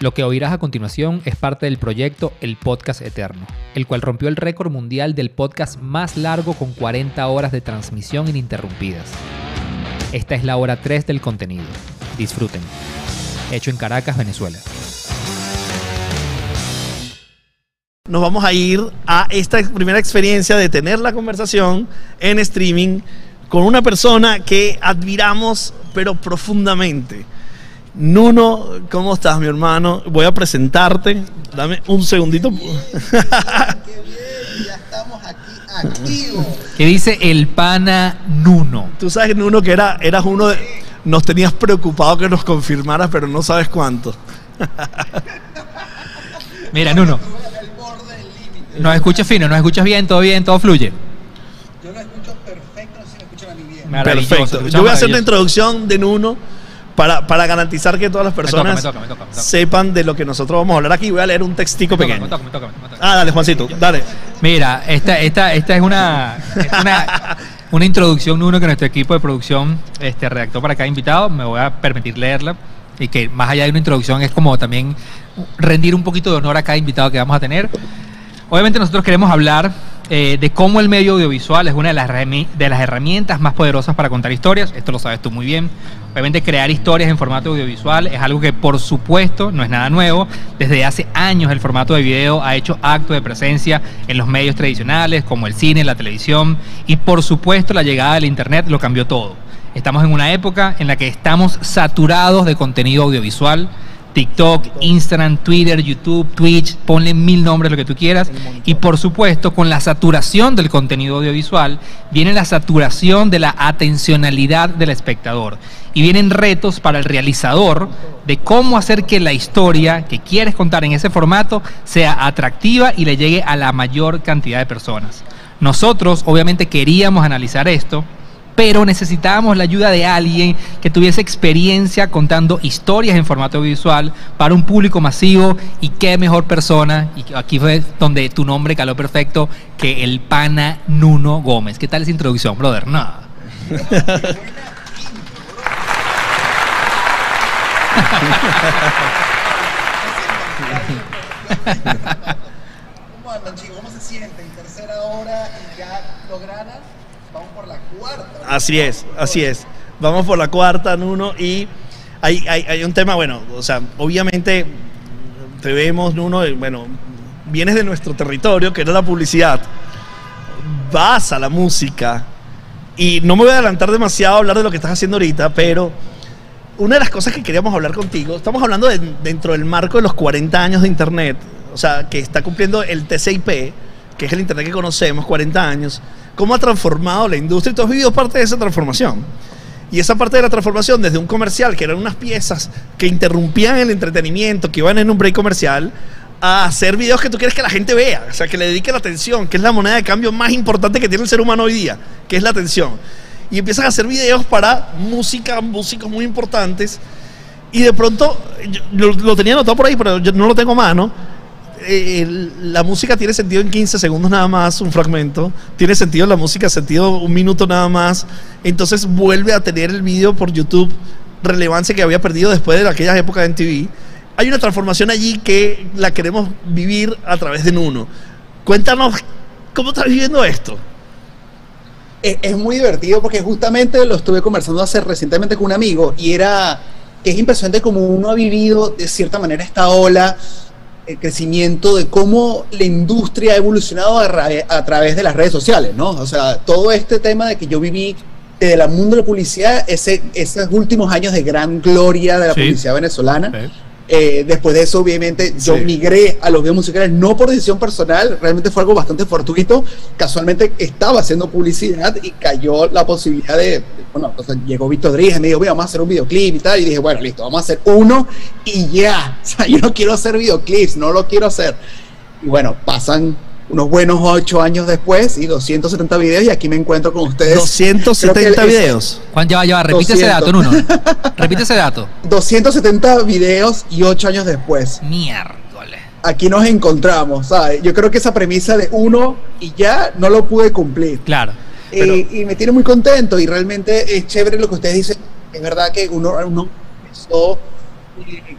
Lo que oirás a continuación es parte del proyecto El Podcast Eterno, el cual rompió el récord mundial del podcast más largo con 40 horas de transmisión ininterrumpidas. Esta es la hora 3 del contenido. Disfruten. Hecho en Caracas, Venezuela. Nos vamos a ir a esta primera experiencia de tener la conversación en streaming con una persona que admiramos pero profundamente. Nuno, ¿cómo estás, mi hermano? Voy a presentarte. Dame un segundito. Qué bien, ya estamos aquí activos. ¿Qué dice el pana Nuno? Tú sabes, Nuno, que era, eras uno de... Nos tenías preocupado que nos confirmaras, pero no sabes cuánto. Mira, Nuno, nos escuchas fino, nos escuchas bien, todo bien, todo fluye. Yo lo escucho perfecto, no sé si me escuchan a mí bien. Perfecto. Yo voy a hacer una maravilloso. introducción de Nuno para, para garantizar que todas las personas me toca, me toca, me toca. sepan de lo que nosotros vamos a hablar aquí. Voy a leer un textico pequeño. Ah, dale, Juancito, dale. Mira, esta, esta, esta es una, una, una introducción, Nuno, que nuestro equipo de producción este, redactó para cada invitado. Me voy a permitir leerla. Y que más allá de una introducción es como también rendir un poquito de honor a cada invitado que vamos a tener. Obviamente nosotros queremos hablar eh, de cómo el medio audiovisual es una de las, de las herramientas más poderosas para contar historias. Esto lo sabes tú muy bien. Obviamente crear historias en formato audiovisual es algo que por supuesto no es nada nuevo. Desde hace años el formato de video ha hecho acto de presencia en los medios tradicionales como el cine, la televisión y por supuesto la llegada del Internet lo cambió todo. Estamos en una época en la que estamos saturados de contenido audiovisual. TikTok, Instagram, Twitter, YouTube, Twitch, ponle mil nombres lo que tú quieras. Y por supuesto, con la saturación del contenido audiovisual, viene la saturación de la atencionalidad del espectador. Y vienen retos para el realizador de cómo hacer que la historia que quieres contar en ese formato sea atractiva y le llegue a la mayor cantidad de personas. Nosotros obviamente queríamos analizar esto, pero necesitábamos la ayuda de alguien que tuviese experiencia contando historias en formato audiovisual para un público masivo y qué mejor persona, y aquí fue donde tu nombre caló perfecto, que el pana Nuno Gómez. ¿Qué tal esa introducción, brother? No. ¿Cómo andan, chicos? ¿Cómo se sienten? Tercera hora y ya lograron. Vamos por la cuarta. Así es, así es. Vamos por la cuarta, Nuno, y hay, hay, hay un tema, bueno, o sea, obviamente te vemos, Nuno, y, bueno, vienes de nuestro territorio, que era la publicidad, vas a la música, y no me voy a adelantar demasiado a hablar de lo que estás haciendo ahorita, pero una de las cosas que queríamos hablar contigo, estamos hablando de- dentro del marco de los 40 años de Internet, o sea, que está cumpliendo el TCP, que es el Internet que conocemos, 40 años, cómo ha transformado la industria y tú has vivido parte de esa transformación. Y esa parte de la transformación, desde un comercial, que eran unas piezas que interrumpían el entretenimiento, que iban en un break comercial, a hacer videos que tú quieres que la gente vea, o sea, que le dedique la atención, que es la moneda de cambio más importante que tiene el ser humano hoy día, que es la atención. Y empiezas a hacer videos para música, músicos muy importantes, y de pronto, lo, lo tenía anotado por ahí, pero yo no lo tengo a mano. Eh, la música tiene sentido en 15 segundos nada más, un fragmento. Tiene sentido la música, sentido un minuto nada más. Entonces vuelve a tener el video por YouTube relevancia que había perdido después de aquellas épocas de MTV. Hay una transformación allí que la queremos vivir a través de Nuno. Cuéntanos, ¿cómo estás viviendo esto? Es, es muy divertido porque justamente lo estuve conversando hace recientemente con un amigo y era que es impresionante como uno ha vivido de cierta manera esta ola, el crecimiento de cómo la industria ha evolucionado a, ra- a través de las redes sociales, ¿no? O sea, todo este tema de que yo viví desde el mundo de la publicidad, ese, esos últimos años de gran gloria de la Sí. publicidad venezolana. Eh, después de eso, obviamente, yo Sí. migré a los videos musicales, no por decisión personal, realmente fue algo bastante fortuito. Casualmente estaba haciendo publicidad y cayó la posibilidad de, bueno, o sea, llegó Víctor Rodríguez y me dijo, "Mira, vamos a hacer un videoclip y tal. Y dije, bueno, listo, vamos a hacer uno y ya. O sea, yo no quiero hacer videoclips, no lo quiero hacer. Y bueno, pasan unos buenos ocho años después y 270 videos y aquí me encuentro con ustedes. 270 Creo que el- videos. Juan, ya va, ya va. Repite ese 200. dato, Nuno. Repite ese dato. 270 videos y ocho años después. Miércoles. aquí nos encontramos, ¿sabes? Yo creo que esa premisa de uno y ya no lo pude cumplir. Claro. Pero- Eh, y me tiene muy contento y realmente es chévere lo que ustedes dicen. Es verdad que uno, uno empezó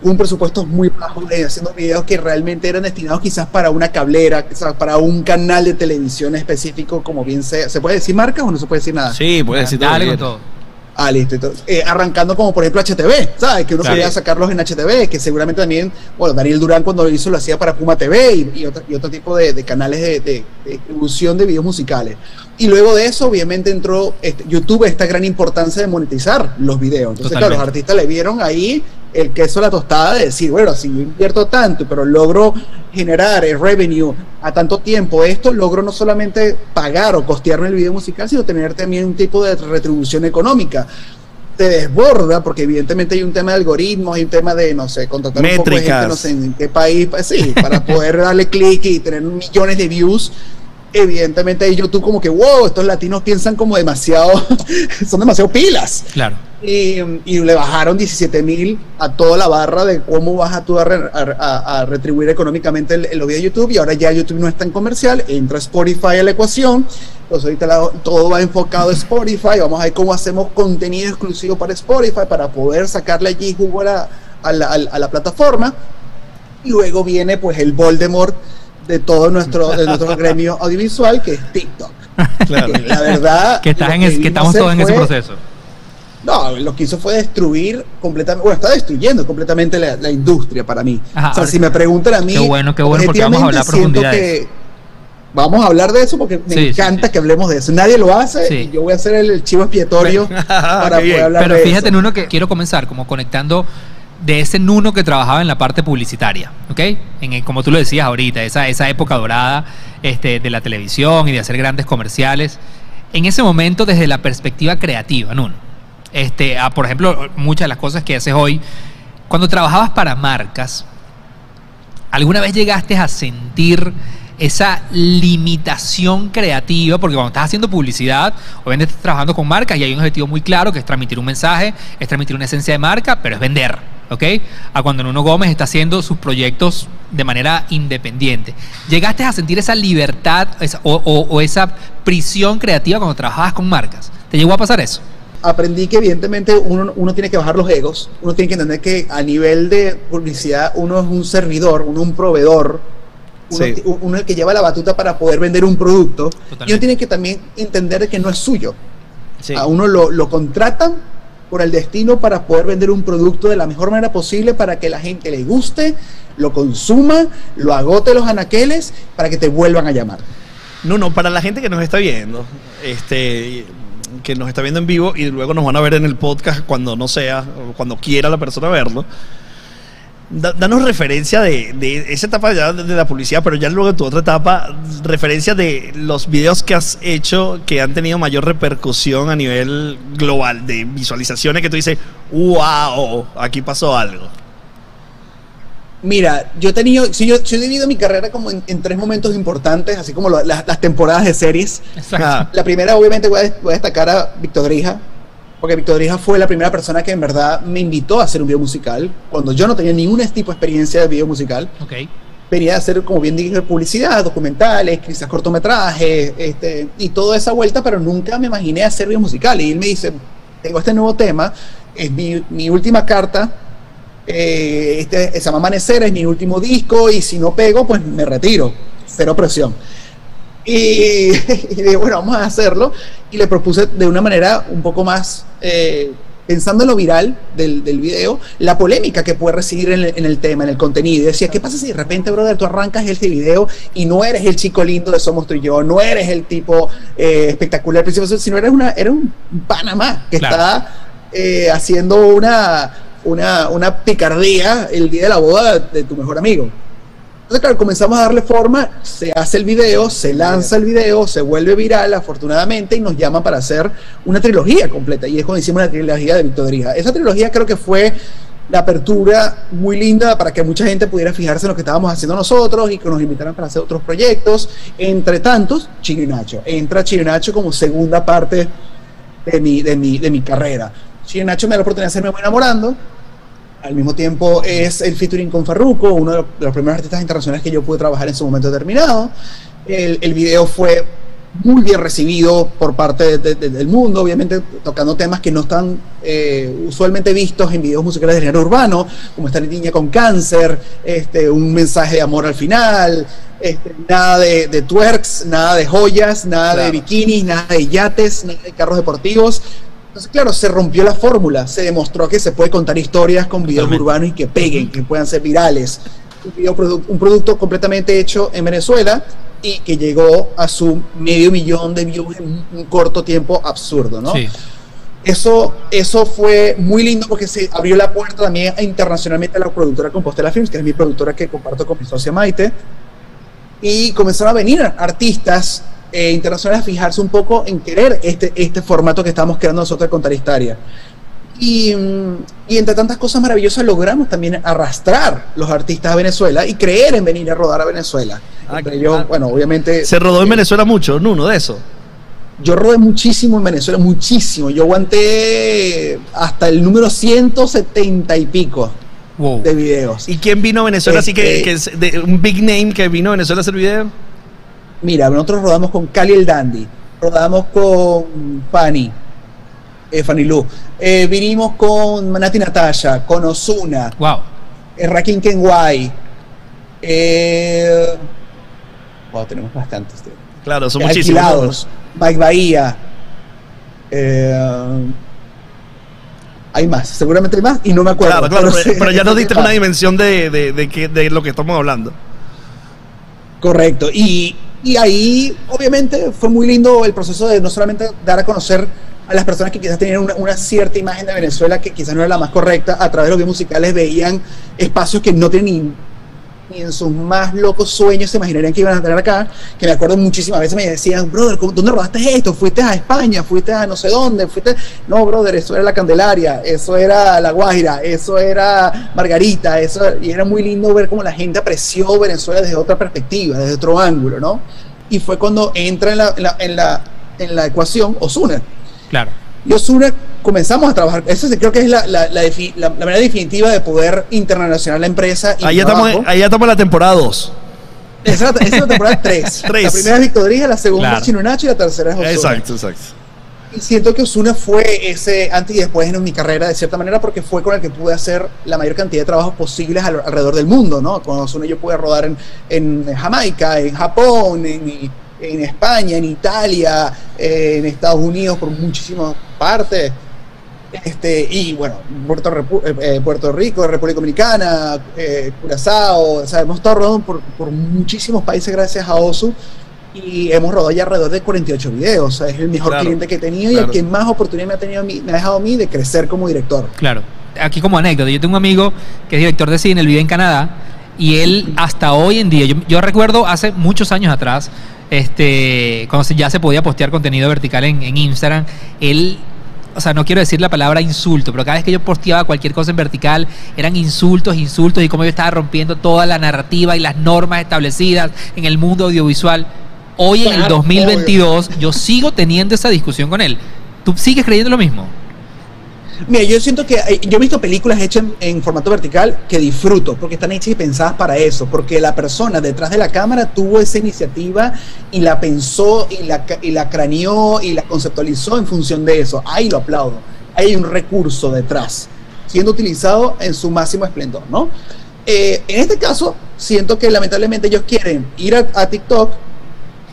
un presupuesto muy bajo, eh, haciendo videos que realmente eran destinados quizás para una cablera, quizás para un canal de televisión específico, como bien sea. ¿Se puede decir marcas o no se puede decir nada? Sí, puede decir Dale todo. todo. Ah, listo. entonces, eh, arrancando como por ejemplo HTV, ¿sabes? Que uno Claro. quería sacarlos en HTV, que seguramente también, bueno, Daniel Durán cuando lo hizo lo hacía para Puma TV y, y otro, y otro tipo de, de canales de, de- de distribución de videos musicales. Y luego de eso, obviamente, entró este, YouTube, esta gran importancia de monetizar los videos. Entonces, claro, los Totalmente. artistas le vieron ahí el queso a la tostada de decir, bueno, si yo invierto tanto, pero logro generar el revenue a tanto tiempo, esto logro no solamente pagar o costearme el video musical, sino tener también un tipo de retribución económica. Te desborda, porque evidentemente hay un tema de algoritmos, hay un tema de, no sé, contratar un poco de Métricas. gente, no sé en qué país, pues, sí, para poder darle clic y tener millones de views. Evidentemente ahí YouTube como que, wow, estos latinos piensan como demasiado, son demasiado pilas. Claro. Y, y le bajaron 17 mil a toda la barra de cómo vas a tú a, re- a- a- retribuir económicamente el, el video de YouTube. Y ahora ya YouTube no es tan comercial, entra Spotify a la ecuación. Entonces ahorita la- todo va enfocado a Spotify. Vamos a ver cómo hacemos contenido exclusivo para Spotify para poder sacarle allí jugo a la- a la- a la plataforma. Y luego viene pues el Voldemort de todo nuestro, de nuestro gremio audiovisual, que es TikTok. Claro. Que la verdad... Que, estás lo en es- que estamos todos en ese fue- proceso. no, lo que hizo fue destruir completamente, bueno, está destruyendo completamente la, la industria para mí. Ajá, o sea, si me preguntan a mí. Qué bueno, qué bueno, porque vamos a hablar profundidad que Vamos a hablar de eso porque me Sí, encanta sí. que hablemos de eso. Nadie lo hace Sí. y yo voy a hacer el, chivo expiatorio para Qué bien. poder hablar Pero de fíjate, eso. Nuno, que quiero comenzar como conectando de ese Nuno que trabajaba en la parte publicitaria, ¿ok? Como tú lo decías ahorita, esa, esa época dorada este, de la televisión y de hacer grandes comerciales. En ese momento, desde la perspectiva creativa, Nuno, este, ah, por ejemplo, muchas de las cosas que haces hoy, cuando trabajabas para marcas, ¿alguna vez llegaste a sentir esa limitación creativa? Porque cuando estás haciendo publicidad, obviamente estás trabajando con marcas y hay un objetivo muy claro que es transmitir un mensaje, es transmitir una esencia de marca, pero es vender, ¿ok? A cuando Nuno Gómez está haciendo sus proyectos de manera independiente. ¿Llegaste a sentir esa libertad esa- o, o- o esa prisión creativa cuando trabajabas con marcas? ¿Te llegó a pasar eso? aprendí que evidentemente uno, uno tiene que bajar los egos, uno tiene que entender que a nivel de publicidad uno es un servidor, uno es un proveedor, uno, Sí. ti- uno es el que lleva la batuta para poder vender un producto y Totalmente. uno tiene que también entender que no es suyo. Sí. A uno lo, lo contratan por el destino para poder vender un producto de la mejor manera posible para que la gente le guste, lo consuma, lo agote los anaqueles para que te vuelvan a llamar. No, no, para la gente que nos está viendo, este, que nos está viendo en vivo y luego nos van a ver en el podcast cuando no sea, cuando quiera la persona verlo. Da- danos referencia de, de esa etapa ya de, de la publicidad, pero ya luego de tu otra etapa, referencia de los videos que has hecho que han tenido mayor repercusión a nivel global, de visualizaciones que tú dices, wow, aquí pasó algo. Mira, yo he tenido, si yo, yo he dividido mi carrera como en, en tres momentos importantes, así como lo- las, las temporadas de series. Exacto. Ah, La primera, obviamente, voy a, voy a destacar a Víctor Drija, porque Víctor Drija fue la primera persona que en verdad me invitó a hacer un video musical, cuando yo no tenía ningún tipo de experiencia de video musical. Venía a hacer, como bien dije, publicidad, documentales, quizás cortometrajes, este, y toda esa vuelta, pero nunca me imaginé hacer video musical. Y él me dice, tengo este nuevo tema, es mi, mi última carta, eh, este, se llama Amanecer, es mi último disco, y si no pego, pues me retiro, cero presión. Y, y dije, bueno, vamos a hacerlo. Y le propuse de una manera un poco más, eh, pensando en lo viral del, del video, la polémica que puede recibir en el, en el tema, en el contenido. Y decía, ¿qué pasa si de repente, brother, tú arrancas este video y no eres el chico lindo de Somos tú y yo, no eres el tipo eh, espectacular, sino eres, una, eres un Panamá que Claro. está eh, haciendo una, una, una picardía el día de la boda de tu mejor amigo? Entonces, claro, comenzamos a darle forma, se hace el video, se lanza el video, se vuelve viral, afortunadamente, y nos llaman para hacer una trilogía completa. Y es cuando hicimos la trilogía de Víctor Drija. Esa trilogía creo que fue la apertura muy linda para que mucha gente pudiera fijarse en lo que estábamos haciendo nosotros y que nos invitaran para hacer otros proyectos. Entre tantos, Chino y Nacho. Entra Chino y Nacho como segunda parte de mi, de mi, de mi carrera. Chino y Nacho me da la oportunidad de hacerme Voy enamorando. Al mismo tiempo es el featuring con Farruko, uno de los primeros artistas internacionales que yo pude trabajar en su momento determinado. El, el video fue muy bien recibido por parte del mundo, obviamente tocando temas que no están eh, usualmente vistos en videos musicales de género urbano, como esta niña con cáncer, este, un mensaje de amor al final, este, nada de, twerks, nada de joyas, nada de bikinis, nada de yates, nada de carros deportivos. Entonces, claro, se rompió la fórmula, se demostró que se puede contar historias con videos urbanos y que peguen, que puedan ser virales. Un, un producto completamente hecho en Venezuela y que llegó a su medio millón de views en un corto tiempo absurdo, ¿no? Sí. Eso, eso fue muy lindo porque se abrió la puerta también internacionalmente a la productora Compostela Films, que es mi productora que comparto con mi socia Maite, y comenzaron a venir artistas eh, internacionales a fijarse un poco en querer este, este formato que estamos creando nosotros de contar historia. Y, y, entre tantas cosas maravillosas logramos también arrastrar los artistas a Venezuela y creer en venir a rodar a Venezuela. Ah, bueno, obviamente... ¿Se rodó en eh, Venezuela mucho, Nuno, de eso? Yo rodé muchísimo en Venezuela, muchísimo. Yo aguanté hasta el número 170 y pico de videos. ¿Y quién vino a Venezuela? así que, este que es de, un big name que vino a Venezuela a hacer video. Mira, nosotros rodamos con Cali el Dandy, rodamos con Fanny, eh, Fanny Lu, eh, vinimos con Manati Natasha, con Osuna, wow. eh, Rakim Kenway, eh, wow, tenemos bastantes. Claro, son muchísimos. Mike Bahía. Eh, hay más, seguramente hay más y no me acuerdo. Claro, claro, pero, ya nos diste una dimensión de, de, de, lo que estamos hablando. Correcto, y, y, ahí obviamente fue muy lindo el proceso de no solamente dar a conocer a las personas que quizás tenían una, cierta imagen de Venezuela que quizás no era la más correcta, a través de los videos musicales veían espacios que no tienen ni en sus más locos sueños se imaginarían que iban a tener acá, que me acuerdo muchísimas veces me decían, brother, ¿dónde rodaste esto? ¿Fuiste a España? ¿Fuiste a no sé dónde? ¿Fuiste? No, brother, eso era la Candelaria, eso era La Guajira, eso era Margarita, eso, y era muy lindo ver cómo la gente apreció Venezuela desde otra perspectiva, desde otro ángulo, ¿no? Y fue cuando entra en la, en la, en la, en la ecuación Osuna. Claro. Y Osuna comenzamos a trabajar. Eso creo que es la, la, la, manera definitiva de poder internacionalizar la empresa. ahí, ya estamos, ahí ya estamos en la temporada 2. Esa, es la temporada 3. La primera es Victoria, la segunda es Chino Nacho y la tercera es Osuna. Exacto, exacto. Y siento que Osuna fue ese antes y después en mi carrera, de cierta manera, porque fue con el que pude hacer la mayor cantidad de trabajos posibles alrededor del mundo, ¿no? Con Osuna yo pude rodar en, en Jamaica, en Japón, en, en España, en Italia, en Estados Unidos, por muchísimas partes. Este, y bueno, Puerto, eh, eh, Puerto Rico, República Dominicana, eh, Curazao, o sea, hemos estado rodando por, por, muchísimos países gracias a OSU y hemos rodado ya alrededor de 48 videos, o sea, es el mejor cliente que he tenido y el que más oportunidad me ha, tenido me ha dejado a mí de crecer como director. Claro, aquí como anécdota, yo tengo un amigo que es director de cine, él vive en Canadá y él hasta hoy en día, yo, yo recuerdo hace muchos años atrás, este, cuando ya se podía postear contenido vertical en, en Instagram, él o sea, no quiero decir la palabra insulto, pero cada vez que yo posteaba cualquier cosa en vertical, eran insultos, insultos, y cómo yo estaba rompiendo toda la narrativa y las normas establecidas en el mundo audiovisual. Hoy en el 2022 yo sigo teniendo esa discusión con él. ¿Tú sigues creyendo lo mismo? Mira, yo siento que yo he visto películas hechas en, formato vertical que disfruto, porque están hechas y pensadas para eso, porque la persona detrás de la cámara tuvo esa iniciativa y la pensó y la, y la craneó y la conceptualizó en función de eso. Ahí lo aplaudo. Hay un recurso detrás, siendo utilizado en su máximo esplendor, ¿no? Eh, en este caso, siento que lamentablemente ellos quieren ir a, a TikTok,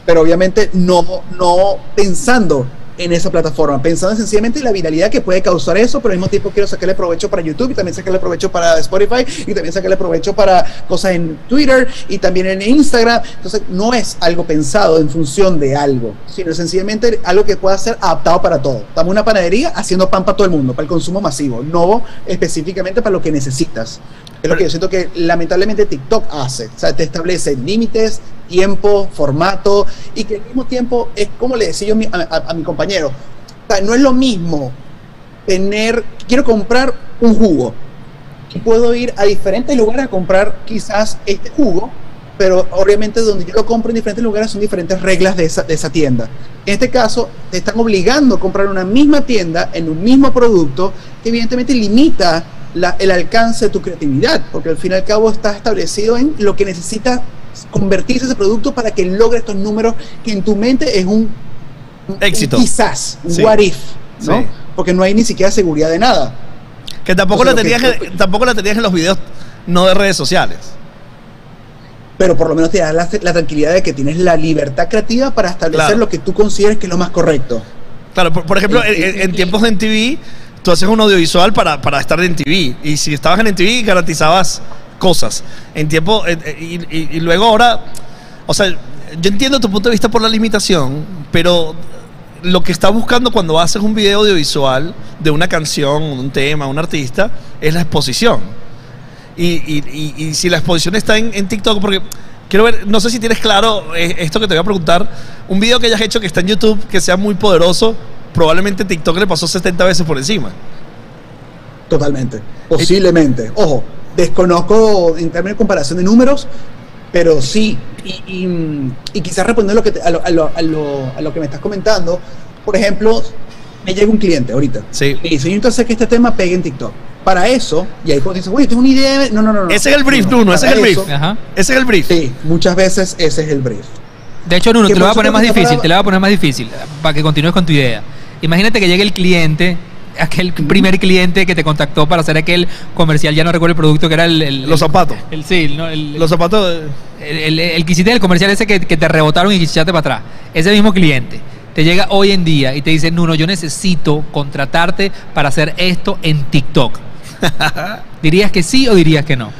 pero obviamente no, no pensando en esa plataforma, pensando sencillamente en la viralidad que puede causar eso, pero al mismo tiempo quiero sacarle provecho para YouTube y también sacarle provecho para Spotify y también sacarle provecho para cosas en Twitter y también en Instagram. Entonces, no es algo pensado en función de algo, sino sencillamente algo que pueda ser adaptado para todo. Estamos en una panadería haciendo pan para todo el mundo, para el consumo masivo, no específicamente para lo que necesitas. Es lo que yo siento que lamentablemente TikTok hace. O sea, te establece límites, tiempo, formato, y que al mismo tiempo es como le decía yo a, mi compañero, o no es lo mismo tener, quiero comprar un jugo, y puedo ir a diferentes lugares a comprar quizás este jugo, pero obviamente donde yo lo compro en diferentes lugares son diferentes reglas de esa, de esa tienda. En este caso, te están obligando a comprar una misma tienda en un mismo producto que evidentemente limita el alcance de tu creatividad, porque al fin y al cabo está establecido en lo que necesita convertirse ese producto para que logre estos números que en tu mente es un éxito. Un quizás, un Sí. what if, ¿no? Sí. Porque no hay ni siquiera seguridad de nada. Que tampoco O sea, la que- tenías, en- tampoco la tenías en los videos no de redes sociales. Pero por lo menos te da la, la tranquilidad de que tienes la libertad creativa para establecer Claro. lo que tú consideres que es lo más correcto. Claro, por, por ejemplo, en, tiempos de TV, tú haces un audiovisual para, para estar en TV. Y si estabas en TV, garantizabas cosas. En tiempo. en- en- y, y- y luego ahora. O sea, yo entiendo tu punto de vista por la limitación, pero lo que estás buscando cuando haces un video audiovisual de una canción, un tema, un artista, es la exposición. Y, y- y- y si la exposición está en, en TikTok, porque quiero ver, no sé si tienes claro eh, esto que te voy a preguntar, un video que hayas hecho que está en YouTube, que sea muy poderoso, probablemente TikTok le pasó 70 veces por encima. Totalmente. Posiblemente. Ojo, desconozco en términos de comparación de números, pero sí. Y, y- y quizás respondiendo a lo, que te- a, lo, a lo- a lo- a lo que me estás comentando, por ejemplo, me llega un cliente ahorita. Sí. Y dice, yo hacer que este tema pegue en TikTok. Para eso, y ahí cuando dices, oye, tengo una idea. de-". No, no, no. no. Ese es el brief, No, Nuno, ese es el brief. eso- Ajá. Ese es el brief. Sí, muchas veces ese es el brief. De hecho, Nuno, te lo voy a poner más difícil, para- te lo voy a poner más difícil, para que continúes con tu idea. Imagínate que llegue el cliente, aquel primer cliente que te contactó para hacer aquel comercial, ya no recuerdo el producto, que era el... el- Los zapatos. El, sí, no, el, Los zapatos. de- el, el, el que hiciste del comercial ese que, que te rebotaron y quisiste para atrás. Ese mismo cliente te llega hoy en día y te dice, Nuno, yo necesito contratarte para hacer esto en TikTok. ¿Dirías que sí o dirías que no?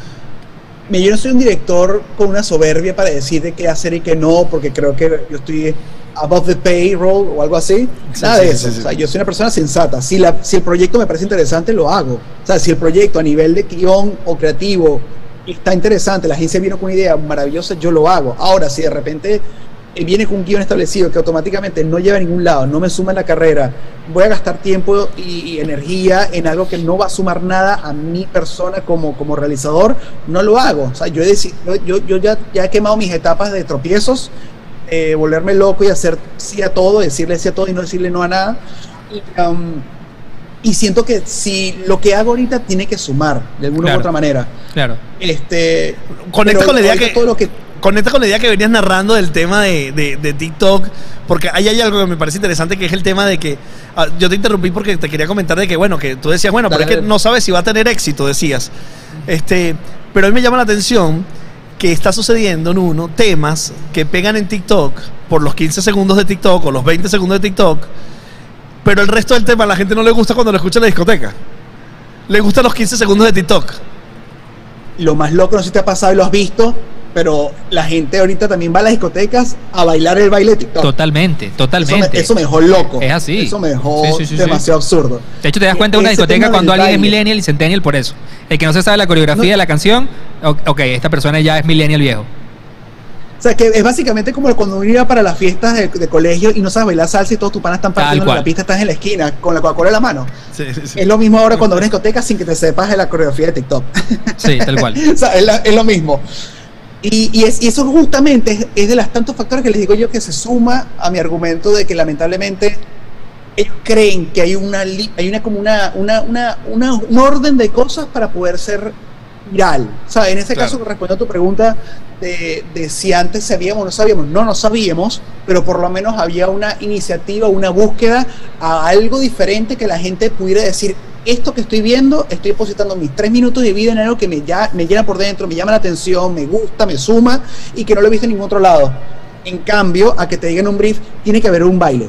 Mira, Yo no soy un director con una soberbia para decirte qué hacer y qué no, porque creo que yo estoy above the payroll o algo así. Sí, Nada sí, de eso. sí. O sea, yo soy una persona sensata. Si, la, si el proyecto me parece interesante, lo hago. O sea, si el proyecto a nivel de guion o creativo está interesante, la agencia viene con una idea maravillosa, yo lo hago. Ahora, si de repente eh, viene con un guion establecido que automáticamente no lleva a ningún lado, no me suma en la carrera, voy a gastar tiempo y, y energía en algo que no va a sumar nada a mi persona como, como realizador, no lo hago. O sea, yo, he deci- yo, yo, yo ya, ya he quemado mis etapas de tropiezos, eh, volverme loco y hacer sí a todo, decirle sí a todo y no decirle no a nada. Y, um, y siento que si lo que hago ahorita tiene que sumar de alguna Claro. u otra manera. Claro. Este, Conecta pero con la idea que- todo lo que Conecta con la idea que venías narrando del tema de, de- de TikTok, porque ahí hay algo que me parece interesante, que es el tema de que, ah, yo te interrumpí porque te quería comentar de que, bueno, que tú decías, bueno, pero Dale, es que no sabes si va a tener éxito, decías. Este, pero a mí me llama la atención que está sucediendo en uno temas que pegan en TikTok por los 15 segundos de TikTok o los 20 segundos de TikTok, pero el resto del tema a la gente no le gusta cuando lo escucha en la discoteca. Le gustan los 15 segundos de TikTok. lo más loco, no sé si te ha pasado y lo has visto, pero la gente ahorita también va a las discotecas a bailar el baile de TikTok. Totalmente, Eso me, totalmente. eso me dejó loco. Es así. Eso me dejó Sí, sí, sí, sí. demasiado absurdo. De hecho, te das cuenta de una discoteca cuando alguien es millennial y centennial por eso. El que no se sabe la coreografía No. de la canción, ok, esta persona ya es millennial viejo. O sea, que es básicamente como cuando uno iba para las fiestas de, de colegio y no sabes bailar salsa y todos tus panas están partiendo en la pista, estás en la esquina con la Coca-Cola en la mano. Sí, sí, sí. Es lo mismo ahora cuando vas a una discoteca sin que te sepas de la coreografía de TikTok. Sí, tal cual. o sea, es, la- es lo mismo. Y, y es- y eso justamente es, es de los tantos factores que les digo yo que se suma a mi argumento de que lamentablemente ellos creen que hay una hay una como una, una, una, una- un orden de cosas para poder ser viral. O sea, en Claro. caso, respondiendo a tu pregunta de, de si antes sabíamos o no sabíamos, no, no sabíamos, pero por lo menos había una iniciativa, una búsqueda a algo diferente que la gente pudiera decir, esto que estoy viendo, estoy depositando mis tres minutos de vida en algo que me, ya, me llena por dentro, me llama la atención, me gusta, me suma y que no lo he visto en ningún otro lado. En cambio, a que te digan un brief, tiene que haber un baile.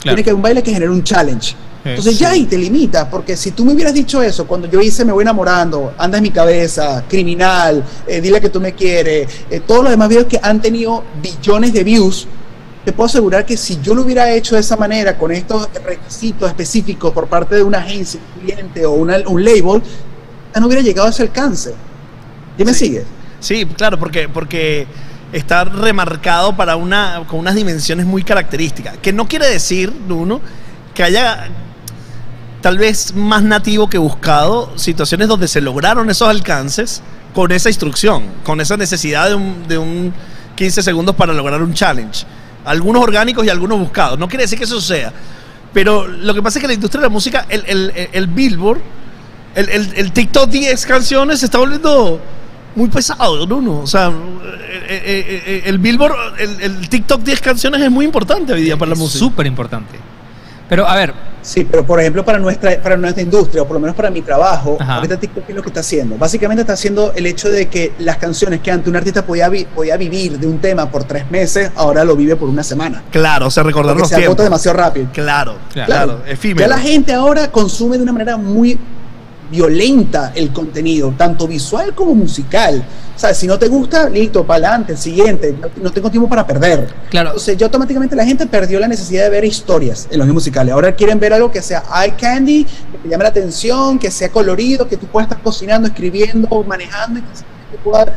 Claro. Tiene que haber un baile que genere un challenge. Entonces ya ahí te limita, porque si tú me hubieras dicho eso cuando yo hice Me voy enamorando, Anda en mi cabeza, Criminal, eh, Dile que tú me quieres, eh, todos los demás videos que han tenido billones de views, te puedo asegurar que si yo lo hubiera hecho de esa manera, con estos requisitos específicos por parte de una agencia, un cliente o una- un label, ya no hubiera llegado a ese alcance. ¿Ya me Sí. sigues? Sí, claro, porque, porque está remarcado para una, con unas dimensiones muy características. Que no quiere decir, uno, que haya tal vez más nativo que buscado situaciones donde se lograron esos alcances con esa instrucción, con esa necesidad de un, de un 15 segundos para lograr un challenge. Algunos orgánicos y algunos buscados. No quiere decir que eso sea. Pero lo que pasa es que la industria de la música, el, el- el- Billboard, el, el- el TikTok 10 canciones se está volviendo muy pesado, Bruno. O sea, eh, eh, el Billboard, el, el TikTok 10 canciones es muy importante hoy día para la Es música. Súper importante. Pero a ver, Sí, pero por ejemplo para nuestra, para nuestra industria, o por lo menos para mi trabajo, Ajá. ahorita TikTok ¿qué es lo que está haciendo? Básicamente está haciendo el hecho de que las canciones que antes un artista podía, vi- podía vivir de un tema por tres meses, ahora lo vive por una semana. Claro, o sea, recordar los se agota tiempos. demasiado rápido. Claro, Claro. claro, efímero. Ya la gente ahora consume de una manera muy violenta el contenido, tanto visual como musical. O sea, si no te gusta, listo, para adelante, el siguiente, no, tengo tiempo para perder. claro, Entonces, ya automáticamente la gente perdió la necesidad de ver historias en los musicales. Ahora quieren ver algo que sea eye candy, que te llame la atención, que sea colorido, que tú puedas estar cocinando, escribiendo, manejando, y que pueda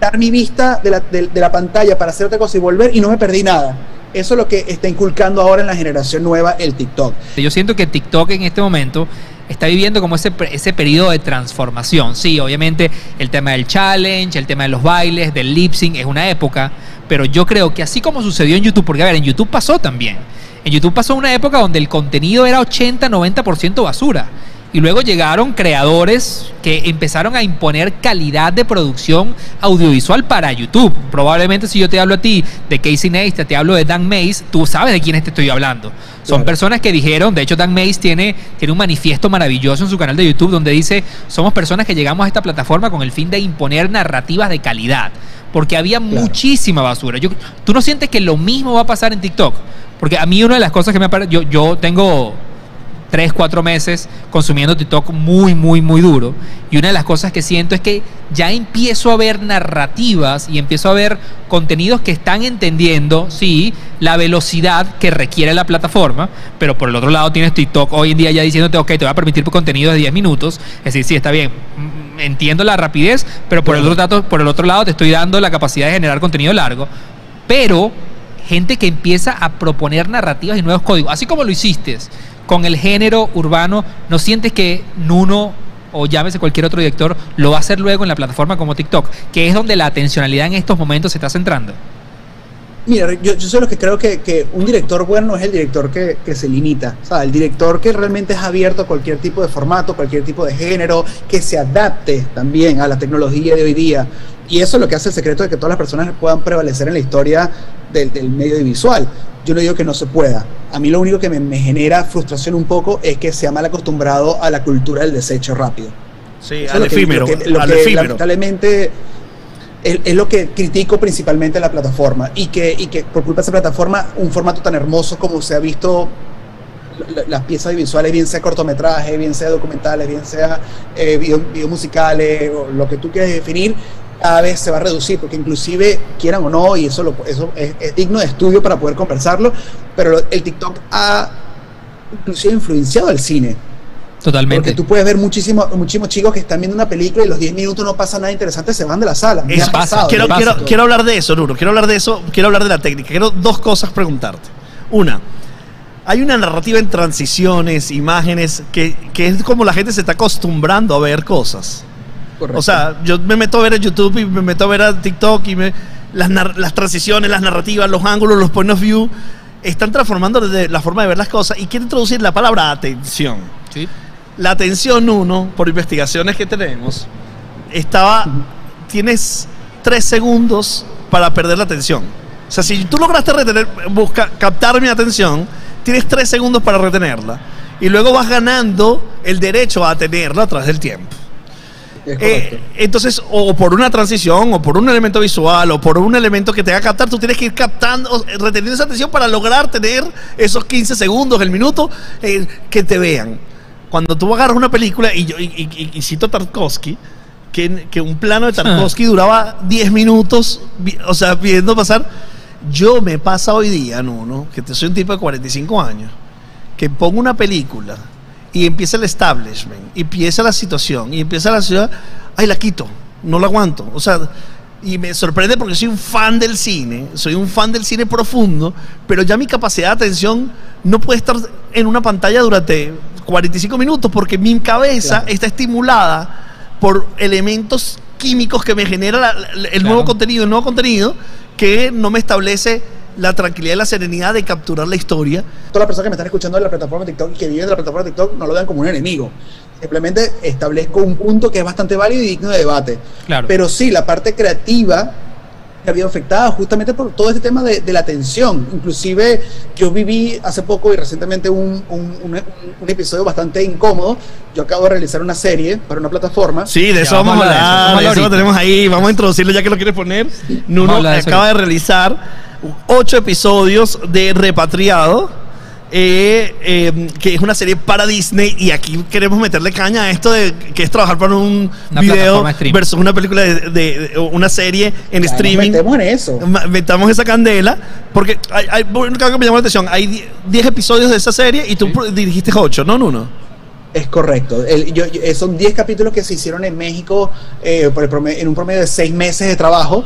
dar mi vista de la, de- de la pantalla para hacer otra cosa y volver y no me perdí nada. Eso es lo que está inculcando ahora en la generación nueva el TikTok. yo siento que TikTok en este momento está viviendo como ese, ese periodo de transformación. Sí, obviamente el tema del challenge, el tema de los bailes, del lip sync es una época, pero yo creo que así como sucedió en YouTube, porque a ver, en YouTube pasó también. En YouTube pasó una época donde el contenido era 80-90% basura. Y luego llegaron creadores que empezaron a imponer calidad de producción audiovisual para YouTube. Probablemente si yo te hablo a ti de Casey Neistat, te hablo de Dan Mays, tú sabes de quiénes te estoy hablando. Son Claro. personas que dijeron, de hecho Dan Mays tiene, tiene un manifiesto maravilloso en su canal de YouTube donde dice, somos personas que llegamos a esta plataforma con el fin de imponer narrativas de calidad. Porque había Claro. muchísima basura. Yo, ¿Tú no sientes que lo mismo va a pasar en TikTok? Porque a mí una de las cosas que me yo, yo tengo tres, cuatro meses consumiendo TikTok muy, muy, muy duro. Y una de las cosas que siento es que ya empiezo a ver narrativas y empiezo a ver contenidos que están entendiendo, sí, la velocidad que requiere la plataforma, pero por el otro lado tienes TikTok hoy en día ya diciéndote, ok, te voy a permitir contenido de 10 minutos. Es decir, sí, está bien, mm, entiendo la rapidez, pero por el, otro lado, por el otro lado te estoy dando la capacidad de generar contenido largo. Pero gente que empieza a proponer narrativas y nuevos códigos, así como lo hiciste con el género urbano, ¿no sientes que Nuno o llámese cualquier otro director lo va a hacer luego en la plataforma como TikTok, que es donde la atencionalidad en estos momentos se está centrando? Mira, yo, yo soy lo que creo que, un director bueno es el director que, se limita. O sea, el director que realmente es abierto a cualquier tipo de formato, cualquier tipo de género, que se adapte también a la tecnología de hoy día. Y eso es lo que hace el secreto de que todas las personas puedan prevalecer en la historia del medio visual. Yo no digo que no se pueda. A mí lo único que me, me genera frustración un poco es que sea mal acostumbrado a la cultura del desecho rápido. Sí, Eso al es lo que- efímero. lo que- lo al que efímero. lamentablemente es, es lo que critico principalmente de la plataforma y que, y que por culpa de esa plataforma un formato tan hermoso como se ha visto la- las piezas visuales, bien sea cortometraje, bien sea documentales, bien sea eh, video, video musicales, o lo que tú quieras definir, cada vez se va a reducir, porque inclusive, quieran o no, y eso, lo- eso es, es digno de estudio para poder conversarlo, pero el TikTok ha inclusive influenciado al cine. Totalmente. Porque tú puedes ver muchísimos muchísimos chicos que están viendo una película y los 10 minutos no pasa nada interesante, se van de la sala. Pasa, pasado, quiero, quiero, quiero hablar de eso, Nuro. Quiero hablar de eso. Quiero hablar de la técnica. Quiero dos cosas preguntarte. Una, hay una narrativa en transiciones, imágenes, que, que es como la gente se está acostumbrando a ver cosas. Correcto. O sea, yo me meto a ver a YouTube y me meto a ver a TikTok y me, las, transiciones, las narrativas, los ángulos, los point of view, están transformando desde la forma de ver las cosas y quiero introducir la palabra atención. Sí. La atención uno, por investigaciones que tenemos, estaba, tienes tres segundos para perder la atención. O sea, si tú lograste retener, busca, captar mi atención, tienes tres segundos para retenerla. Y luego vas ganando el derecho a tenerla a través del tiempo. Eh, entonces, o por una transición, o por un elemento visual, o por un elemento que te haga captar, tú tienes que ir captando, reteniendo esa atención para lograr tener esos 15 segundos, el minuto, eh, que te vean. Cuando tú agarras una película, y yo y, y- y cito a Tarkovsky, que, que un plano de Tarkovsky duraba 10 minutos, o sea, viendo pasar. Yo me pasa hoy día, no, no, que te soy un tipo de 45 años, que pongo una película y empieza el establishment, y empieza la situación, y empieza la ciudad, ay, la quito, no la aguanto. O sea, y me sorprende porque soy un fan del cine, soy un fan del cine profundo, pero ya mi capacidad de atención no puede estar en una pantalla durante 45 minutos porque mi cabeza Claro. está estimulada por elementos químicos que me genera la- la- el Claro. nuevo contenido, el nuevo contenido que no me establece la tranquilidad y la serenidad de capturar la historia Todas las personas que me están escuchando de la plataforma TikTok y que viven de la plataforma TikTok no lo vean como un enemigo. Simplemente establezco un punto que es bastante válido y digno de debate. Claro. Pero sí, la parte creativa ha habido afectadas justamente por todo este tema de, de la atención. Inclusive yo viví hace poco y recientemente un, un, un- un episodio bastante incómodo. Yo acabo de realizar una serie para una plataforma. Sí, de eso vamos a vamos a hablar de eso, hablar. vamos a de hablar eso lo tenemos ahí. Vamos a introducirlo ya que lo quieres poner. Nuno de acaba de realizar ocho episodios de Repatriado. Eh, eh, que es una serie para Disney y aquí queremos meterle caña a esto de que es trabajar para un Una video versus una película de, de- de- una serie en Ya, nos streaming metemos en eso. Metamos esa candela porque hay, hay bueno, algo que me llamó la atención hay die- 10 episodios de esa serie y tú pro- dirigiste 8 no Nuno Es correcto. El- yo- yo- eh, son 10 capítulos que se hicieron en México eh, por el prome- en un promedio de 6 meses de trabajo.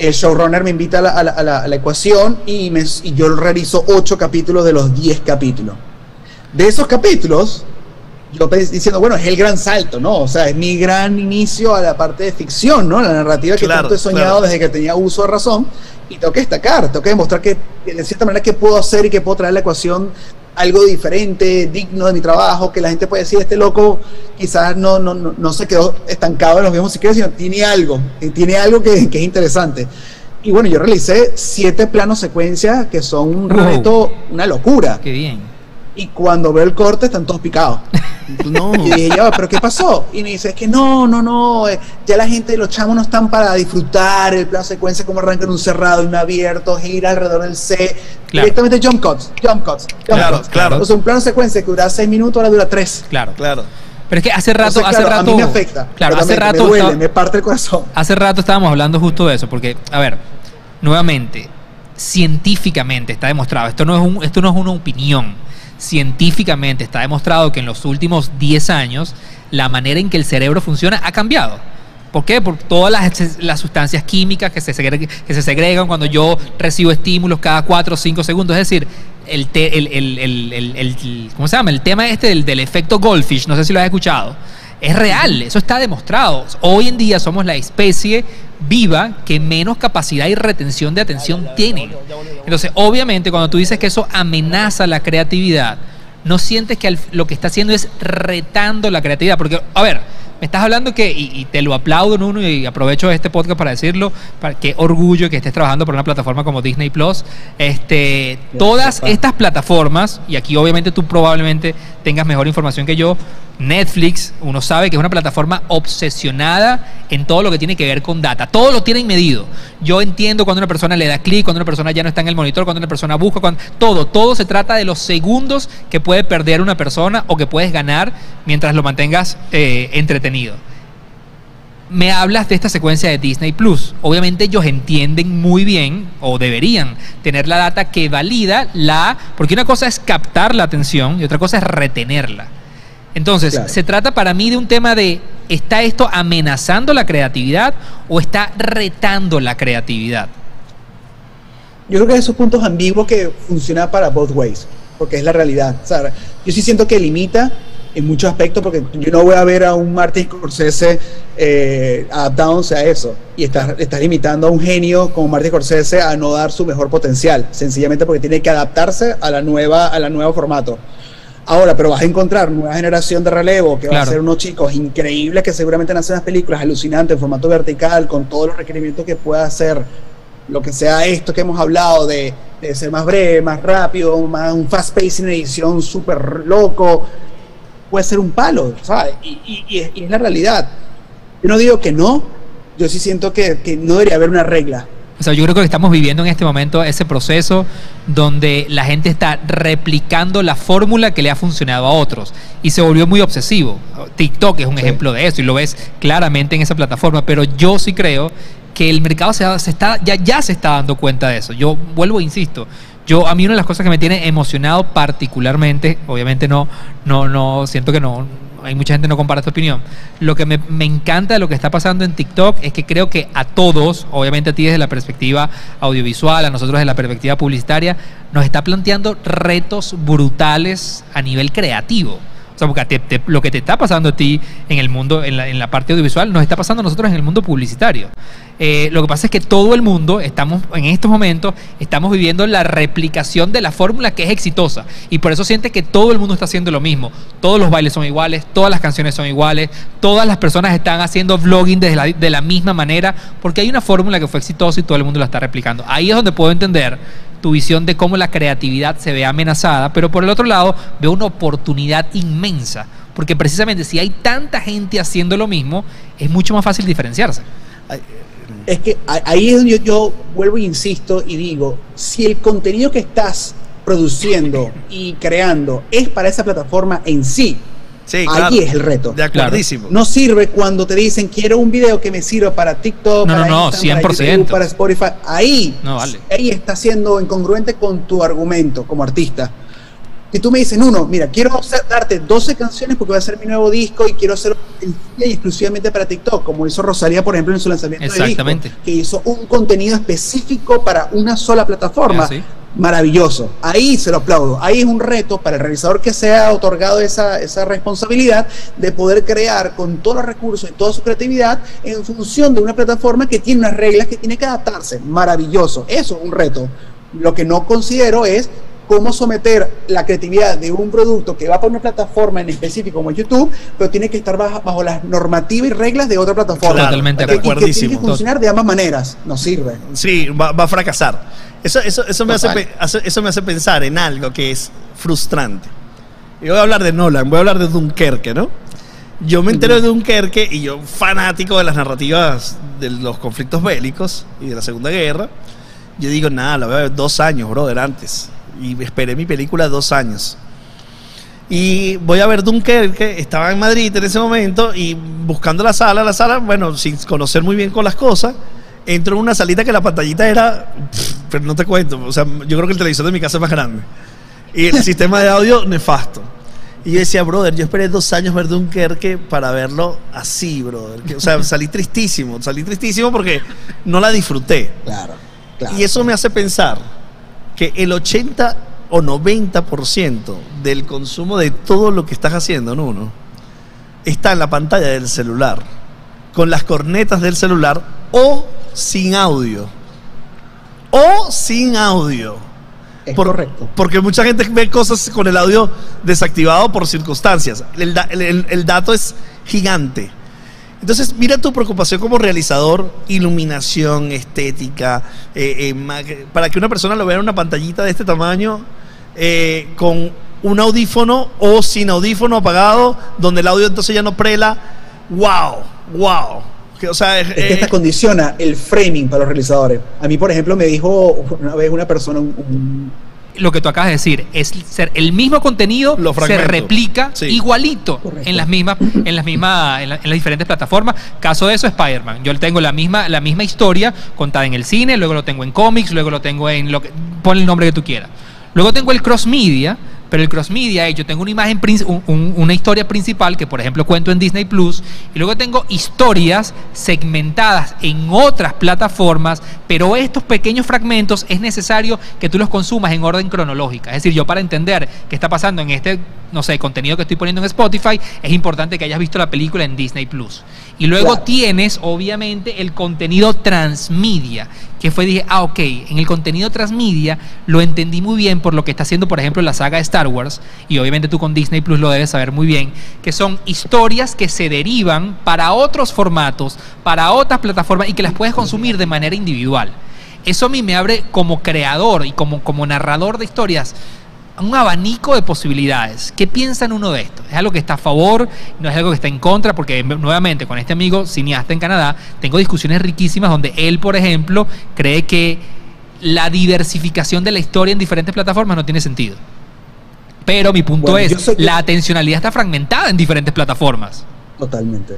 El showrunner me invita a la, a la- a la- a la ecuación y, me- y yo realizo 8 capítulos de los 10 capítulos. De esos capítulos, yo diciendo, bueno, es el gran salto, ¿no? O sea, es mi gran inicio a la parte de ficción, ¿no? La narrativa que Claro, tanto he soñado claro. desde que tenía uso de razón. Y tengo que destacar, tengo que demostrar que de cierta manera que puedo hacer y que puedo traer la ecuación algo diferente, digno de mi trabajo, que la gente puede decir, este loco quizás no, no, no, no se quedó estancado en los mismos ciclos, sino tiene algo, eh, tiene algo que, que es interesante. Y bueno, yo realicé siete planos secuencia que son un Wow. reto, una locura. Qué bien. Y cuando veo el corte están todos picados. no Y dije, ya, va, pero ¿qué pasó? Y me dice, es que no, no, no, eh, ya la gente, los chamos no están para disfrutar el plano secuencia como arranca en un cerrado, en un abierto, gira alrededor del C, Claro. directamente jump cuts, jump cuts, jump Claro, cuts. claro. O sea, un plano secuencia que dura 6 minutos, ahora dura 3. Claro. claro Pero es que hace rato, Entonces, hace claro, rato. a mí me afecta. Claro, hace rato. Me duele, estaba- me parte el corazón. Hace rato estábamos hablando justo de eso, porque, a ver, nuevamente, científicamente está demostrado, esto no es, un, esto no es una opinión, científicamente está demostrado que en los últimos 10 años la manera en que el cerebro funciona ha cambiado. ¿Por qué? Por todas las, las sustancias químicas que se, segre- que se segregan cuando yo recibo estímulos cada 4 o 5 segundos. Es decir, el- el- el- el- ¿cómo se llama? El tema este del, del efecto goldfish, no sé si lo has escuchado. Es real, eso está demostrado. Hoy en día somos la especie viva que menos capacidad y retención de atención tiene. Entonces, obviamente, cuando tú dices que eso amenaza la creatividad, no sientes que lo que está haciendo es retando la creatividad. Porque, a ver, me estás hablando que, y, y te lo aplaudo, Nuno, y aprovecho este podcast para decirlo, para, qué orgullo que estés trabajando por una plataforma como Disney Plus. Este, todas papá. estas plataformas, y aquí obviamente tú probablemente tengas mejor información que yo, Netflix, uno sabe que es una plataforma obsesionada en todo lo que tiene que ver con data. Todo lo tienen medido. Yo entiendo cuando una persona le da clic, cuando una persona ya no está en el monitor, cuando una persona busca, cuando, todo, todo se trata de los segundos que puede perder una persona o que puedes ganar mientras lo mantengas eh, entretenido. Me hablas de esta secuencia de Disney Plus. Obviamente ellos entienden muy bien, o deberían tener la data que valida la. Porque una cosa es captar la atención y otra cosa es retenerla. Entonces, Claro. se trata para mí de un tema de, ¿está esto amenazando la creatividad o está retando la creatividad? Yo creo que esos puntos ambiguos que funciona para both ways, porque es la realidad. O sea, yo sí siento que limita en muchos aspectos, porque yo no voy a ver a un Martin Scorsese eh, adaptándose a eso. Y estás, estás limitando a un genio como Martin Scorsese a no dar su mejor potencial, sencillamente porque tiene que adaptarse a la nueva, a la nuevo formato. Ahora, pero vas a encontrar nueva generación de relevo que va a Claro. ser unos chicos increíbles que seguramente hacen unas películas alucinantes en formato vertical, con todos los requerimientos que pueda hacer lo que sea esto que hemos hablado de, de ser más breve, más rápido, más un fast pacing edición súper loco, puede ser un palo, ¿sabes? Y, y- y es, y es la realidad. Yo no digo que no, yo sí siento que, que no debería haber una regla. O sea, yo creo que estamos viviendo en este momento ese proceso donde la gente está replicando la fórmula que le ha funcionado a otros y se volvió muy obsesivo. TikTok es un Sí. ejemplo de eso y lo ves claramente en esa plataforma, pero yo sí creo que el mercado se, se está, ya, ya se está dando cuenta de eso. Yo vuelvo e insisto. Yo, a mí una de las cosas que me tiene emocionado particularmente, obviamente no, no, no, siento que no, hay mucha gente que no compara esta opinión. Lo que me, me encanta de lo que está pasando en TikTok es que creo que a todos, obviamente a ti desde la perspectiva audiovisual, a nosotros desde la perspectiva publicitaria, nos está planteando retos brutales a nivel creativo. Sea, porque lo que te está pasando a ti en el mundo, en la, parte audiovisual, nos está pasando a nosotros en el mundo publicitario. eh, lo que pasa es que todo el mundo, estamos en estos momentos, estamos viviendo la replicación de la fórmula que es exitosa. Y por eso siente que todo el mundo está haciendo lo mismo. Todos los bailes son iguales, todas las canciones son iguales, todas las personas están haciendo vlogging de la, de la misma manera, porque hay una fórmula que fue exitosa y todo el mundo la está replicando. Ahí es donde puedo entender tu visión de cómo la creatividad se ve amenazada, pero por el otro lado veo una oportunidad inmensa, porque precisamente si hay tanta gente haciendo lo mismo, es mucho más fácil diferenciarse. Es que ahí es donde yo, yo vuelvo e insisto y digo, si el contenido que estás produciendo y creando es para esa plataforma en sí, Sí, Ahí es el reto. De acuerdísimo. No sirve cuando te dicen quiero un video que me sirva para TikTok, No, para no, no, Instagram, para 100%. YouTube, para Spotify. Ahí, No, vale. ahí está siendo incongruente con tu argumento como artista. Y tú me dices, uno, mira, quiero hacer- darte 12 canciones porque va a ser mi nuevo disco y quiero hacerlo y exclusivamente para TikTok, como hizo Rosalía, por ejemplo, en su lanzamiento de Exactamente. disco, que hizo un contenido específico para una sola plataforma. Así. Maravilloso. Ahí se lo aplaudo. Ahí es un reto para el realizador que se ha otorgado esa, esa responsabilidad de poder crear con todos los recursos y toda su creatividad en función de una plataforma que tiene unas reglas que tiene que adaptarse. Maravilloso. Eso es un reto. Lo que no considero es cómo someter la creatividad de un producto que va para una plataforma en específico como YouTube, pero tiene que estar bajo, bajo las normativas y reglas de otra plataforma. Claro, Totalmente Que- y que tiene que funcionar de ambas maneras. No sirve. Sí, va, va a fracasar. Eso, eso, eso, me hace- eso me hace pensar en algo que es frustrante. Y voy a hablar de Nolan, voy a hablar de Dunkerque, ¿no? Yo me entero de Dunkerque y yo, fanático de las narrativas de los conflictos bélicos y de la Segunda Guerra, yo digo, nada, la voy a ver dos años, brother, antes. Y esperé mi película dos años. Y voy a ver Dunkerque, estaba en Madrid en ese momento y buscando la sala, la sala, bueno, sin conocer muy bien con las cosas, entro en una salita que la pantallita era, pff, pero no te cuento, o sea, yo creo que el televisor de mi casa es más grande. Y el sistema de audio nefasto. Y yo decía, brother, yo esperé dos años ver Dunkerque para verlo así, brother. Que, o sea, salí tristísimo, salí tristísimo porque no la disfruté. Claro. claro. Y eso me hace pensar que el 80 o 90% del consumo de todo lo que estás haciendo, ¿no? uno, está en la pantalla del celular, con las cornetas del celular o sin audio. O sin audio. Es Por- correcto. Porque mucha gente ve cosas con el audio desactivado por circunstancias. El, da- el- el- el dato es gigante. Entonces, mira tu preocupación como realizador, iluminación, estética, eh, eh, para que una persona lo vea en una pantallita de este tamaño, eh, con un audífono o sin audífono apagado, donde el audio entonces ya no prela. ¡Wow! ¡Wow! O sea, es- Es que eh, esta condiciona el framing para los realizadores. A mí, por ejemplo, me dijo una vez una persona, un- un- Lo que tú acabas de decir es ser el mismo contenido Lo se replica Sí. igualito Correcto. en las mismas en las mismas en, la- en las diferentes plataformas. Caso de eso Spider-Man. Yo tengo la misma la misma historia contada en el cine, luego lo tengo en cómics, luego lo tengo en lo que pon el nombre que tú quieras. Luego tengo el cross media, pero el cross media es yo tengo una imagen un- un- una historia principal que por ejemplo cuento en Disney Plus y luego tengo historias segmentadas en otras plataformas, pero estos pequeños fragmentos es necesario que tú los consumas en orden cronológica. Es decir, yo para entender qué está pasando en este, no sé, contenido que estoy poniendo en Spotify, es importante que hayas visto la película en Disney Plus. Y luego Claro. tienes, obviamente, el contenido transmedia, que fue, dije, ah, ok, en el contenido transmedia lo entendí muy bien por lo que está haciendo, por ejemplo, la saga de Star Wars, y obviamente tú con Disney Plus lo debes saber muy bien, que son historias que se derivan para otros formatos, para otras plataformas y que las puedes consumir de manera individual. Eso a mí me abre como creador y como, como narrador de historias un abanico de posibilidades. ¿Qué piensan uno de esto? ¿Es algo que está a favor? ¿No es algo que está en contra? Porque nuevamente con este amigo cineasta en Canadá tengo discusiones riquísimas donde él, por ejemplo, cree que la diversificación de la historia en diferentes plataformas no tiene sentido. Pero mi punto Bueno, es, la atencionalidad está fragmentada en diferentes plataformas. Totalmente.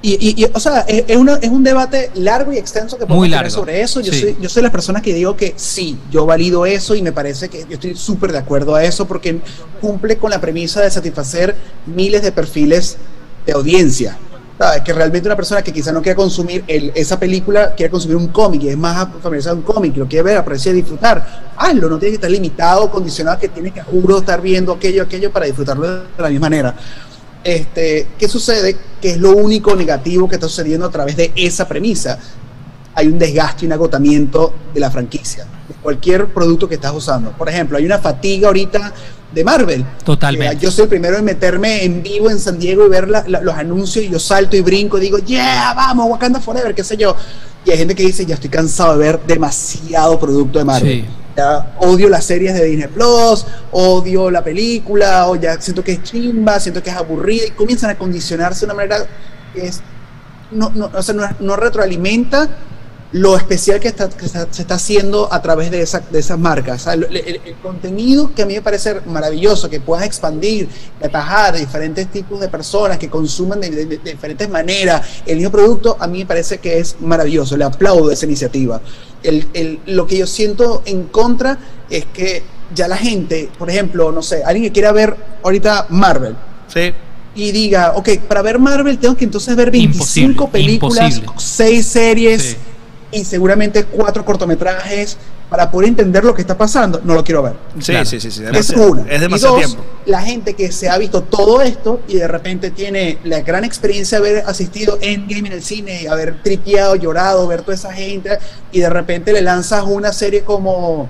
Y, y- y, o sea, es, una- es un debate largo y extenso que podemos Muy tener sobre eso. Yo, sí. soy, yo soy la persona que digo que sí, yo valido eso y me parece que yo estoy súper de acuerdo a eso porque cumple con la premisa de satisfacer miles de perfiles de audiencia. ¿Sabes? Que realmente una persona que quizá no quiera consumir el- esa película, quiere consumir un cómic y es más familiarizado un cómic, lo quiere ver, apreciar, disfrutar, hazlo, no tiene que estar limitado, condicionado, que tiene que, juro, estar viendo aquello, aquello para disfrutarlo de la misma manera. Este, ¿Qué sucede? Que es lo único negativo que está sucediendo a través de esa premisa. hay un desgaste y un agotamiento de la franquicia, de cualquier producto que estás usando. Por ejemplo, hay una fatiga ahorita de Marvel. Totalmente. Eh, yo soy el primero en meterme en vivo en San Diego y ver la- la- los anuncios y yo salto y brinco y digo, yeah, vamos, Wakanda Forever, qué sé yo. Y hay gente que dice, ya estoy cansado de ver demasiado producto de Marvel. Sí. Ya odio las series de Disney Plus, odio la película, o ya siento que es chimba, siento que es aburrida y comienzan a condicionarse de una manera que es, no, no, o sea, no, no retroalimenta lo especial que, está, que está- se está haciendo a través de, esa, de esas marcas. El, el- el contenido que a mí me parece maravilloso, que puedas expandir, atajar diferentes tipos de personas que consuman de, de- de diferentes maneras el mismo producto, a mí me parece que es maravilloso. Le aplaudo esa iniciativa. El, el- lo que yo siento en contra es que ya la gente, por ejemplo, no sé, alguien que quiera ver ahorita Marvel, Sí. y diga, ok, para ver Marvel tengo que entonces ver 25 Imposible, películas, imposible. 6 series Sí. y seguramente 4 cortometrajes para poder entender lo que está pasando. No lo quiero ver. Sí, Claro. sí, sí, sí. Es una. Es Y demasiado dos, tiempo. La gente que se ha visto todo esto y de repente tiene la gran experiencia de haber asistido en game en el cine y haber tripeado, llorado, ver toda esa gente y de repente le lanzas una serie como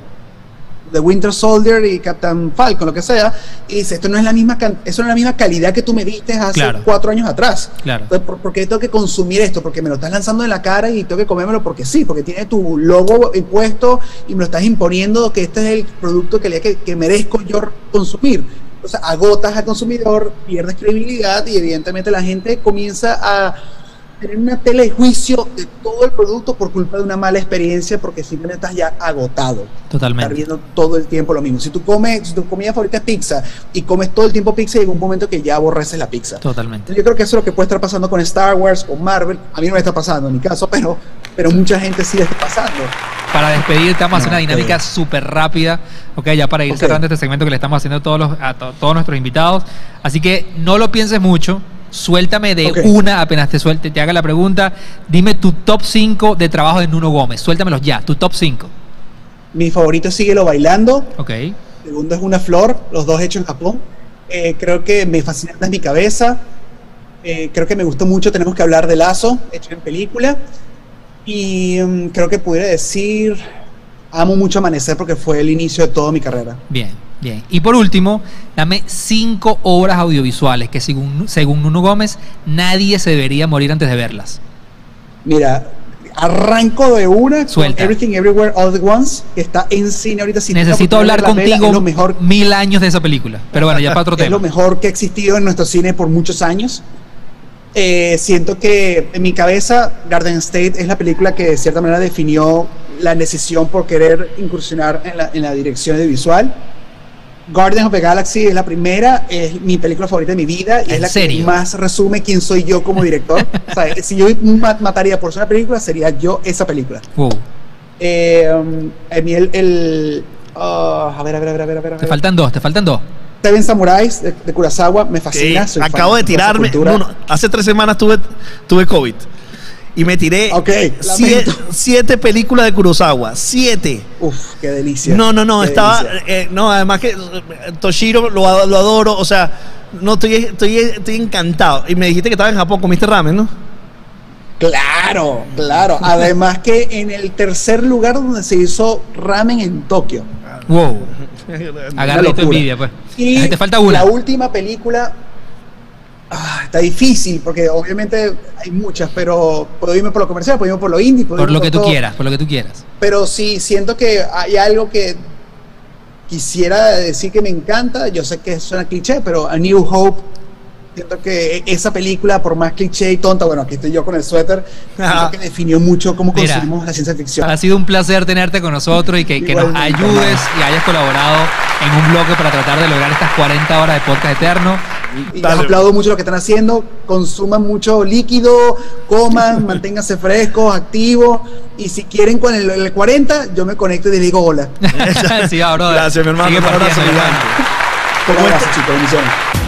The Winter Soldier y Captain Falcon, lo que sea, y dice, esto no es la misma, eso no es la misma calidad que tú me diste hace Claro. cuatro años atrás. Claro. Entonces, ¿por, por qué tengo que consumir esto? Porque me lo estás lanzando en la cara y tengo que comérmelo porque sí, porque tiene tu logo impuesto y me lo estás imponiendo que este es el producto que, que, que merezco yo consumir. O sea, agotas al consumidor, pierdes credibilidad y evidentemente la gente comienza a tener una tela de juicio de todo el producto por culpa de una mala experiencia porque simplemente estás ya agotado Totalmente. viendo todo el tiempo lo mismo. Si tú comes, si tu comida favorita es pizza y comes todo el tiempo pizza, llega un momento que ya aborreces la pizza. Totalmente. Yo creo que eso es lo que puede estar pasando con Star Wars, con Marvel. A mí no me está pasando en mi caso, pero, pero mucha gente sí le está pasando. Para despedirte, vamos a hacer No, una dinámica ok. súper rápida, ok, ya para ir cerrando este segmento que le estamos haciendo a todos, los, a to- todos nuestros invitados. Así que no lo pienses mucho, suéltame de una apenas te suelte, te haga la pregunta. Dime tu top 5 de trabajo de Nuno Gómez, suéltamelos ya, tu top 5. Mi favorito es Síguelo Bailando. Ok, Segundo es Una Flor, los dos hechos en Japón. Eh, creo que me fascina en mi cabeza. Eh, creo que me gustó mucho Tenemos que hablar de Lazo, hecho en película. Y mm, creo que pudiera decir Amo mucho Amanecer porque fue el inicio de toda mi carrera. bien, bien. Y por último, dame 5 obras audiovisuales que según, según Nuno Gómez nadie se debería morir antes de verlas. Mira, arranco de una con Suelta. Everything Everywhere All at Once, que está en cine ahorita. Si tienes la Necesito hablar contigo lo mejor mil años de esa película. Pero bueno, ya para otro es tema. lo mejor que ha existido en nuestro cine por muchos años. Eh, siento que en mi cabeza Garden State es la película que de cierta manera definió la decisión por querer incursionar en la, en la dirección de visual. Guardians of the Galaxy es la primera, es mi película favorita de mi vida y ¿En es la serio? que más resume quién soy yo como director. o sea, si yo ma- mataría por una película, sería yo esa película. Wow. Eh, a mí el, el- ah, a ver, a ver, a ver, a ver, a ver. Te faltan dos, te faltan dos. Seven Samurais de, de Kurosawa me fascina. acabo de tirarme. no, no, hace tres semanas tuve, tuve COVID. Y me tiré Ok, siete, películas de Kurosawa. Siete. Uf, qué delicia. No, no, no. Qué Estaba. eh, no, además que eh, Toshiro lo, lo adoro. O sea, no estoy, estoy, estoy encantado. Y me dijiste que estaba en Japón, comiste ramen, ¿no? Claro, claro. Además que en el tercer lugar donde se hizo ramen en Tokio. Wow. Agarra envidia, pues. Y Te falta una. la última película ah, está difícil porque obviamente hay muchas, pero puedo irme por lo comercial, puedo irme por lo indie, puedo Por lo que tú quieras, por lo que tú quieras. Pero sí, siento que hay algo que quisiera decir que me encanta. Yo sé que suena cliché, pero A New Hope. Siento que esa película, por más cliché y tonta, bueno, aquí estoy yo con el suéter, siento que definió mucho cómo Mira, consumimos la ciencia ficción. Ha sido un placer tenerte con nosotros y que, que nos ayudes y hayas colaborado en un bloque para tratar de lograr estas 40 horas de podcast eterno. Y les aplaudo mucho lo que están haciendo. Consuman mucho líquido, coman, manténganse frescos, activos. Y si quieren con el, el 40, yo me conecto y les digo hola. sí, brother. Gracias, mi hermano. Sigue Un abrazo mi hermano. Un abrazo, chicos. Bendiciones.